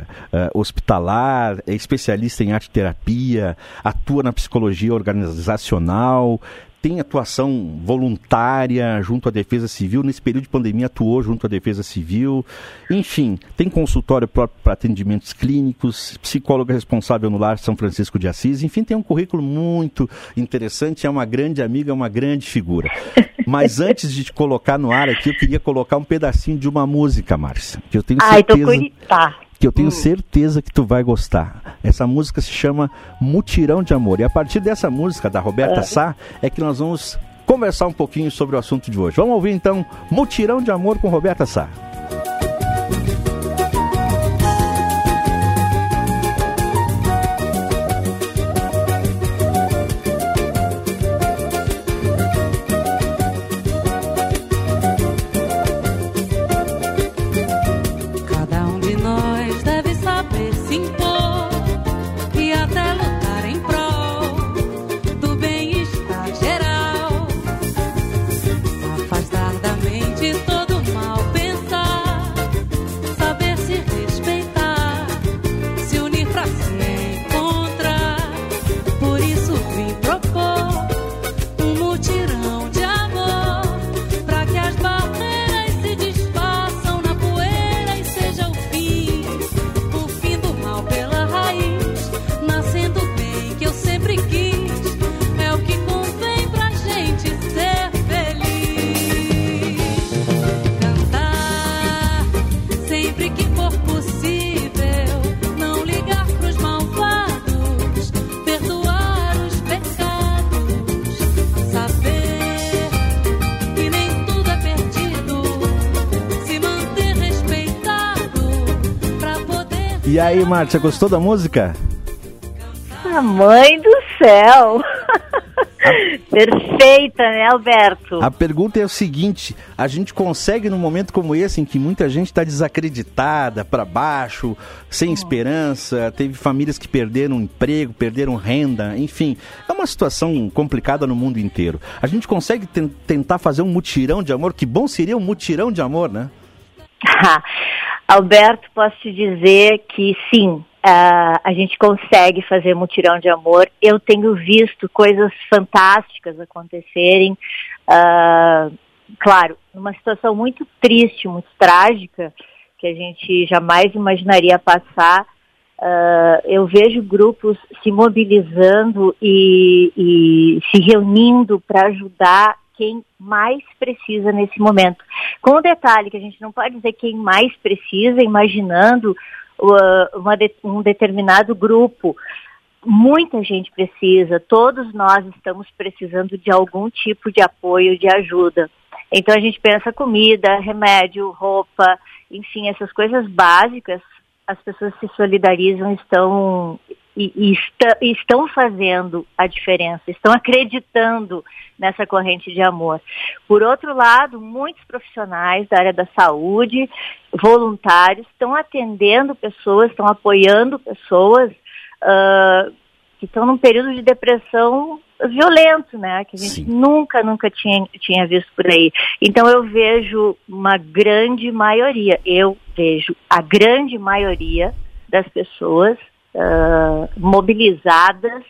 área uh, hospitalar, é especialista em arte terapia, atua na psicologia organizacional, tem atuação voluntária junto à Defesa Civil, nesse período de pandemia atuou junto à Defesa Civil, enfim, tem consultório próprio para atendimentos clínicos, psicóloga responsável no Lar São Francisco de Assis, enfim, tem um currículo muito interessante, é uma grande amiga, é uma grande figura. Mas antes de te colocar no ar aqui, eu queria colocar um pedacinho de uma música, Márcia, que eu tenho certeza... Ai, tô tá que eu tenho hum. certeza que tu vai gostar. Essa música se chama Mutirão de Amor. E a partir dessa música da Roberta é. Sá é que nós vamos conversar um pouquinho sobre o assunto de hoje. Vamos ouvir então Mutirão de Amor com Roberta Sá. E aí, Márcia, gostou da música? A mãe do céu! Perfeita, né, Alberto? A pergunta é o seguinte: a gente consegue num momento como esse, em que muita gente está desacreditada, para baixo, sem esperança, teve famílias que perderam emprego, perderam renda, enfim, é uma situação complicada no mundo inteiro. A gente consegue tentar fazer um mutirão de amor? Que bom seria um mutirão de amor, né? Alberto, posso te dizer que sim, uh, a gente consegue fazer mutirão de amor. Eu tenho visto coisas fantásticas acontecerem. Uh, claro, numa situação muito triste, muito trágica, que a gente jamais imaginaria passar. Uh, eu vejo grupos se mobilizando e, e se reunindo para ajudar quem mais precisa nesse momento. Com o detalhe que a gente não pode dizer quem mais precisa, imaginando uh, de, um determinado grupo. Muita gente precisa, todos nós estamos precisando de algum tipo de apoio, de ajuda. Então a gente pensa comida, remédio, roupa, enfim, essas coisas básicas, as pessoas se solidarizam, estão e, e, está, estão fazendo a diferença, estão acreditando nessa corrente de amor. Por outro lado, muitos profissionais da área da saúde, voluntários, estão atendendo pessoas, estão apoiando pessoas uh, que estão num período de depressão violento, né? Que a gente Sim. nunca, nunca tinha, tinha visto por aí. Então eu vejo uma grande maioria, eu vejo a grande maioria das pessoas uh, mobilizadas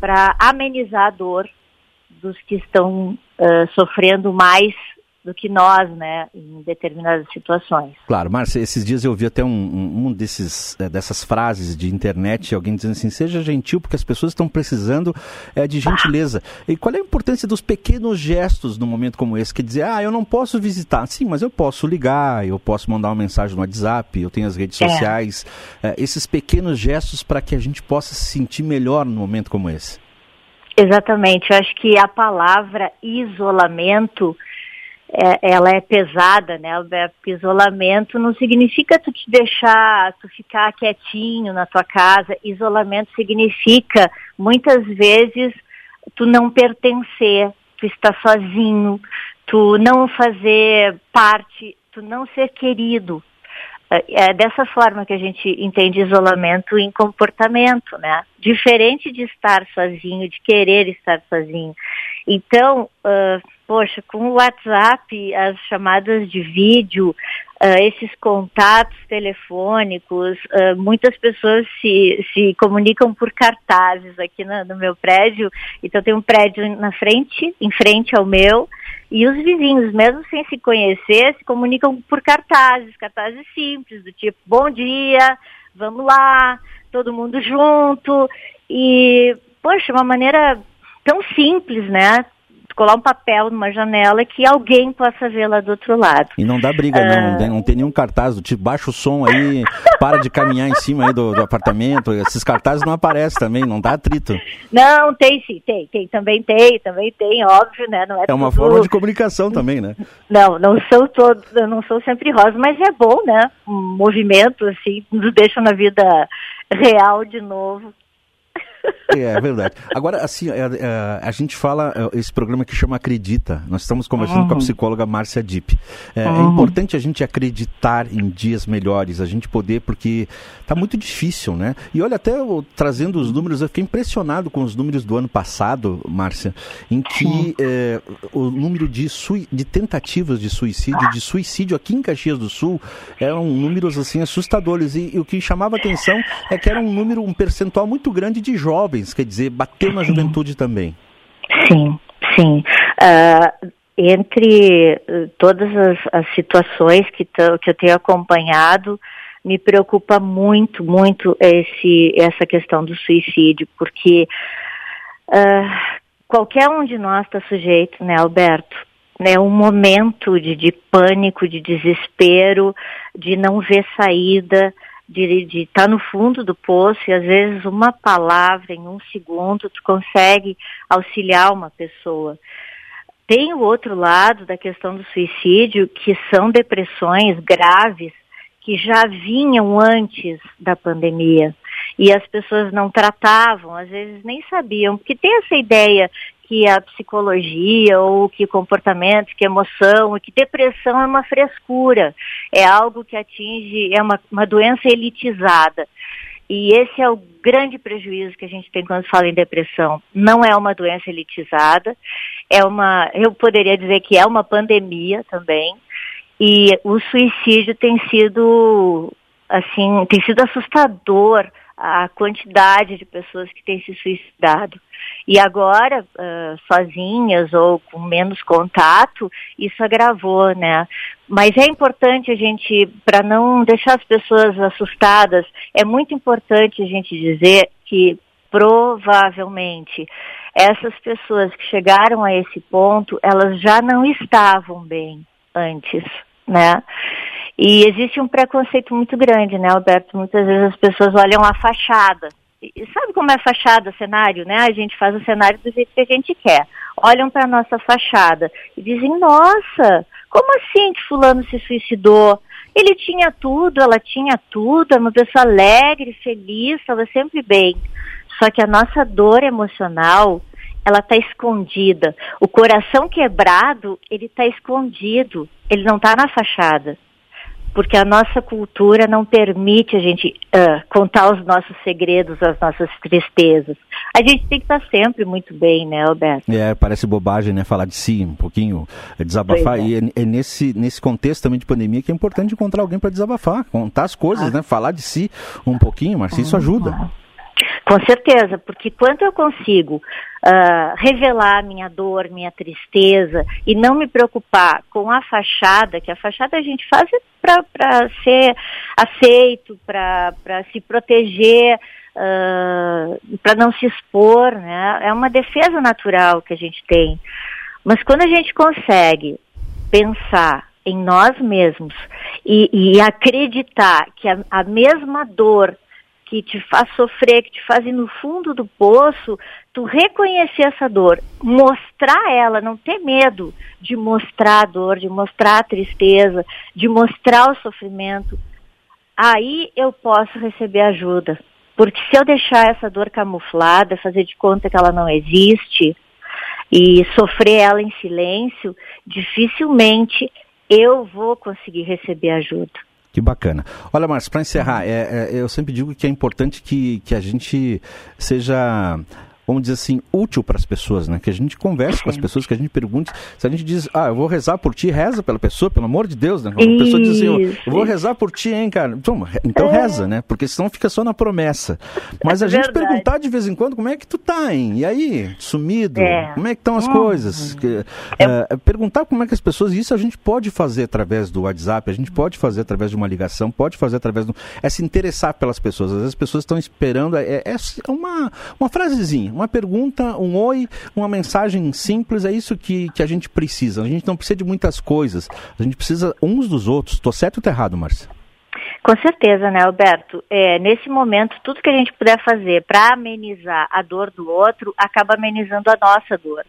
para amenizar a dor dos que estão uh, sofrendo mais do que nós, né, em determinadas situações. Claro, Márcia, esses dias eu vi até um, um, desses, é, dessas frases de internet, alguém dizendo assim, seja gentil, porque as pessoas estão precisando é, de gentileza. E qual é a importância dos pequenos gestos num momento como esse? Quer dizer, ah, eu não posso visitar. Sim, mas eu posso ligar, eu posso mandar uma mensagem no WhatsApp, eu tenho as redes é. sociais. É, esses pequenos gestos para que a gente possa se sentir melhor num momento como esse. Exatamente, eu acho que a palavra isolamento é, ela é pesada, né, Alberto? Porque isolamento não significa tu te deixar, tu ficar quietinho na tua casa. Isolamento significa, muitas vezes, tu não pertencer, tu estar sozinho, tu não fazer parte, tu não ser querido. É, é dessa forma que a gente entende isolamento em comportamento, né? Diferente de estar sozinho, de querer estar sozinho. Então, uh, poxa, com o WhatsApp, as chamadas de vídeo, uh, esses contatos telefônicos, uh, muitas pessoas se, se comunicam por cartazes aqui no, no meu prédio, então tem um prédio na frente, em frente ao meu, e os vizinhos, mesmo sem se conhecer, se comunicam por cartazes, cartazes simples, do tipo, bom dia, vamos lá, todo mundo junto. E, poxa, uma maneira tão simples, né? Colar um papel numa janela que alguém possa ver lá do outro lado. E não dá briga, não. Uh... Não tem nenhum cartaz do tipo, baixa o som aí, para de caminhar em cima aí do, do, apartamento. Esses cartazes não aparecem também, não dá atrito. Não, tem sim, tem, tem, também tem, também tem, óbvio, né? Não é, é uma tudo... forma de comunicação também, né? Não, não sou todos, não sou sempre rosa, mas é bom, né? Um movimento, assim, nos deixa na vida real de novo. É, é verdade. Agora, assim, é, é, a gente fala, é, esse programa que chama Acredita. Nós estamos conversando uhum. com a psicóloga Márcia Dipp. É, é, uhum. importante a gente acreditar em dias melhores, a gente poder, porque está muito difícil, né? E olha, até eu, trazendo os números, eu fiquei impressionado com os números do ano passado, Márcia, em que é, o número de, de tentativas de suicídio, de suicídio aqui em Caxias do Sul, eram números assim assustadores. E, e o que chamava atenção é que era um número, um percentual muito grande de jovens jovens, quer dizer, bateu na juventude também. Sim, sim. Uh, entre uh, todas as, as situações que, que eu tenho acompanhado, me preocupa muito, muito esse, essa questão do suicídio, porque uh, qualquer um de nós está sujeito, né, Alberto? Né, um momento de, de pânico, de desespero, de não ver saída, de estar tá no fundo do poço e às vezes uma palavra em um segundo tu consegue auxiliar uma pessoa. Tem o outro lado da questão do suicídio, que são depressões graves que já vinham antes da pandemia e as pessoas não tratavam, às vezes nem sabiam, porque tem essa ideia que a psicologia ou que comportamento, que emoção, que depressão é uma frescura, é algo que atinge, é uma, uma doença elitizada. E esse é o grande prejuízo que a gente tem quando fala em depressão. Não é uma doença elitizada, é uma, eu poderia dizer que é uma pandemia também. E o suicídio tem sido, assim, tem sido assustador a quantidade de pessoas que têm se suicidado. E agora, uh, sozinhas ou com menos contato, isso agravou, né? Mas é importante a gente, para não deixar as pessoas assustadas, é muito importante a gente dizer que provavelmente essas pessoas que chegaram a esse ponto, elas já não estavam bem antes, né? E existe um preconceito muito grande, né, Alberto? Muitas vezes as pessoas olham a fachada. E sabe como é fachada, cenário, né? A gente faz o cenário do jeito que a gente quer. Olham para a nossa fachada e dizem: Nossa, como assim que Fulano se suicidou? Ele tinha tudo, ela tinha tudo, é uma pessoa alegre, feliz, estava sempre bem. Só que a nossa dor emocional, ela está escondida. O coração quebrado, ele está escondido, ele não está na fachada porque a nossa cultura não permite a gente uh, contar os nossos segredos, as nossas tristezas. A gente tem que estar sempre muito bem, né, Alberto? É, parece bobagem, né, falar de si um pouquinho, desabafar. É. E é, é, nesse, nesse contexto também de pandemia que é importante encontrar alguém para desabafar, contar as coisas, ah. né, falar de si um pouquinho, mas isso ajuda. Com certeza, porque quando eu consigo uh, revelar minha dor, minha tristeza e não me preocupar com a fachada, que a fachada a gente faz para ser aceito, para se proteger, uh, para não se expor, né? É uma defesa natural que a gente tem. Mas quando a gente consegue pensar em nós mesmos e, e acreditar que a, a mesma dor que te faz sofrer, que te faz ir no fundo do poço, tu reconhecer essa dor, mostrar ela, não ter medo de mostrar a dor, de mostrar a tristeza, de mostrar o sofrimento, aí eu posso receber ajuda. Porque se eu deixar essa dor camuflada, fazer de conta que ela não existe e sofrer ela em silêncio, dificilmente eu vou conseguir receber ajuda. Que bacana. Olha, Márcio, para encerrar, é, é, eu sempre digo que é importante que, que a gente seja vamos dizer assim, útil para as pessoas, né? Que a gente converse com as pessoas, que a gente pergunte. Se a gente diz, ah, eu vou rezar por ti, reza pela pessoa, pelo amor de Deus, né? Quando a pessoa diz assim, eu vou rezar por ti, hein, cara? Então, então é. reza, né? Porque senão fica só na promessa. Mas a é gente verdade. perguntar de vez em quando como é que tu tá, hein? E aí, sumido? É. Como é que estão as hum. coisas? Que, é. perguntar como é que as pessoas. Isso a gente pode fazer através do WhatsApp, a gente pode fazer através de uma ligação, pode fazer através do. É se interessar pelas pessoas. Às vezes as pessoas estão esperando. É, é uma, uma frasezinha, uma pergunta, um oi, uma mensagem simples. É isso que, que a gente precisa. A gente não precisa de muitas coisas. A gente precisa uns dos outros. Estou certo ou estou errado, Márcia? Com certeza, né, Alberto? É, nesse momento, tudo que a gente puder fazer para amenizar a dor do outro acaba amenizando a nossa dor.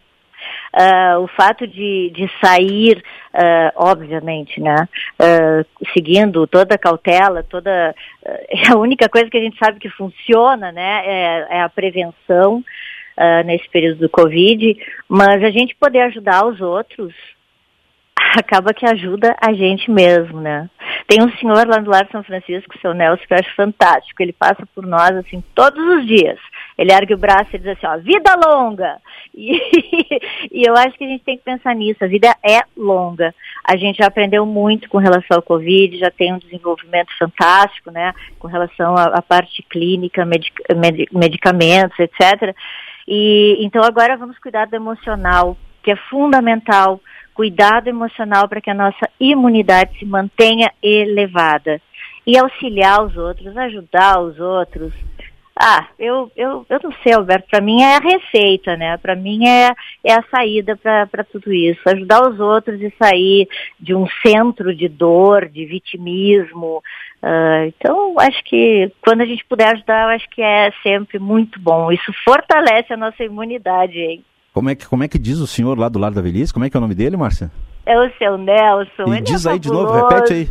Uh, o fato de, de sair, uh, obviamente, né, uh, seguindo toda a cautela, toda é a única coisa que a gente sabe que funciona, né, é, é a prevenção nesse período do Covid, mas a gente poder ajudar os outros acaba que ajuda a gente mesmo, né? Tem um senhor lá no Lar São Francisco, seu Nelson, que eu acho fantástico. Ele passa por nós, assim, todos os dias. Ele ergue o braço e diz assim, ó, vida longa! E, e eu acho que a gente tem que pensar nisso. A vida é longa. A gente já aprendeu muito com relação ao Covid, já tem um desenvolvimento fantástico, né? Com relação à, à parte clínica, medic, medicamentos, etc. E então agora vamos cuidar do emocional, que é fundamental cuidado emocional para que a nossa imunidade se mantenha elevada. E auxiliar os outros, ajudar os outros. Ah, eu, eu, eu não sei, Alberto, para mim é a receita, né? Para mim é, é a saída para tudo isso. Ajudar os outros e sair de um centro de dor, de vitimismo. Uh, então, acho que quando a gente puder ajudar, eu acho que é sempre muito bom. Isso fortalece a nossa imunidade, hein? Como é, que, como é que diz o senhor lá do Lar da Velhice? Como é que é o nome dele, Márcia? É o seu Nelson. E Ele diz é aí de novo, repete aí.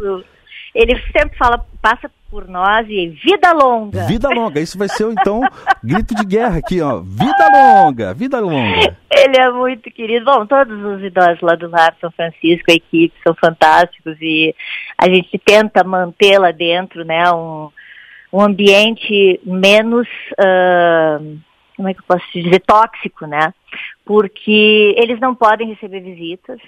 Ele sempre fala, passa por nós e vida longa. Vida longa, isso vai ser então grito de guerra aqui, ó. Vida longa, vida longa. Ele é muito querido. Bom, todos os idosos lá do Lar São Francisco, a equipe, são fantásticos e a gente tenta manter lá dentro, né, um, um ambiente menos. Uh, como é que eu posso dizer, tóxico, né? Porque eles não podem receber visitas,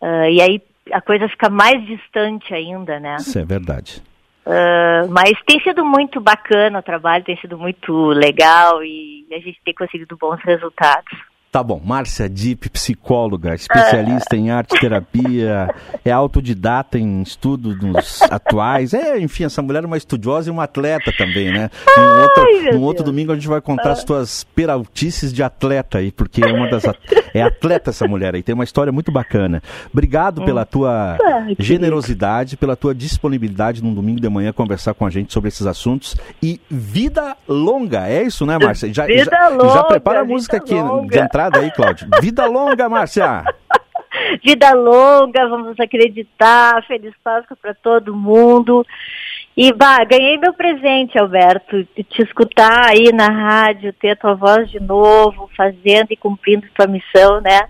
uh, e aí a coisa fica mais distante ainda, né? Isso é verdade. Uh, mas tem sido muito bacana o trabalho, tem sido muito legal e a gente tem conseguido bons resultados. Tá bom, Márcia Dip, psicóloga, especialista em arte terapia, é autodidata em estudos atuais, é, enfim, essa mulher é uma estudiosa e uma atleta também, né? Um outro, Ai, um outro domingo a gente vai contar as tuas peraltices de atleta aí, porque é uma das é atleta essa mulher aí, tem uma história muito bacana. Obrigado hum. pela tua generosidade, pela tua disponibilidade num domingo de manhã conversar com a gente sobre esses assuntos e vida longa, é isso, né, Márcia? Já, vida já, longa, já prepara a música aqui longa. de entrada aí, Cláudio. Vida longa, Márcia! Vida longa, vamos acreditar, feliz Páscoa para todo mundo. E bah, ganhei meu presente, Alberto, te escutar aí na rádio, ter a tua voz de novo, fazendo e cumprindo tua missão, né?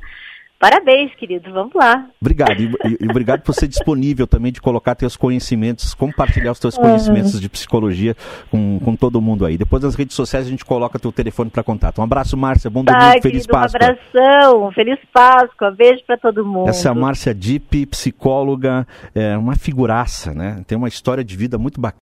Parabéns, querido. Vamos lá. Obrigado. E, e, obrigado por ser disponível também de colocar teus conhecimentos, compartilhar os teus conhecimentos de psicologia com, com todo mundo aí. Depois nas redes sociais a gente coloca teu telefone para contato. Um abraço, Márcia. Bom domingo, Ai, feliz querido, Páscoa. Um abração, feliz Páscoa. Beijo para todo mundo. Essa é a Márcia Dipp, psicóloga, é uma figuraça, né? Tem uma história de vida muito bacana.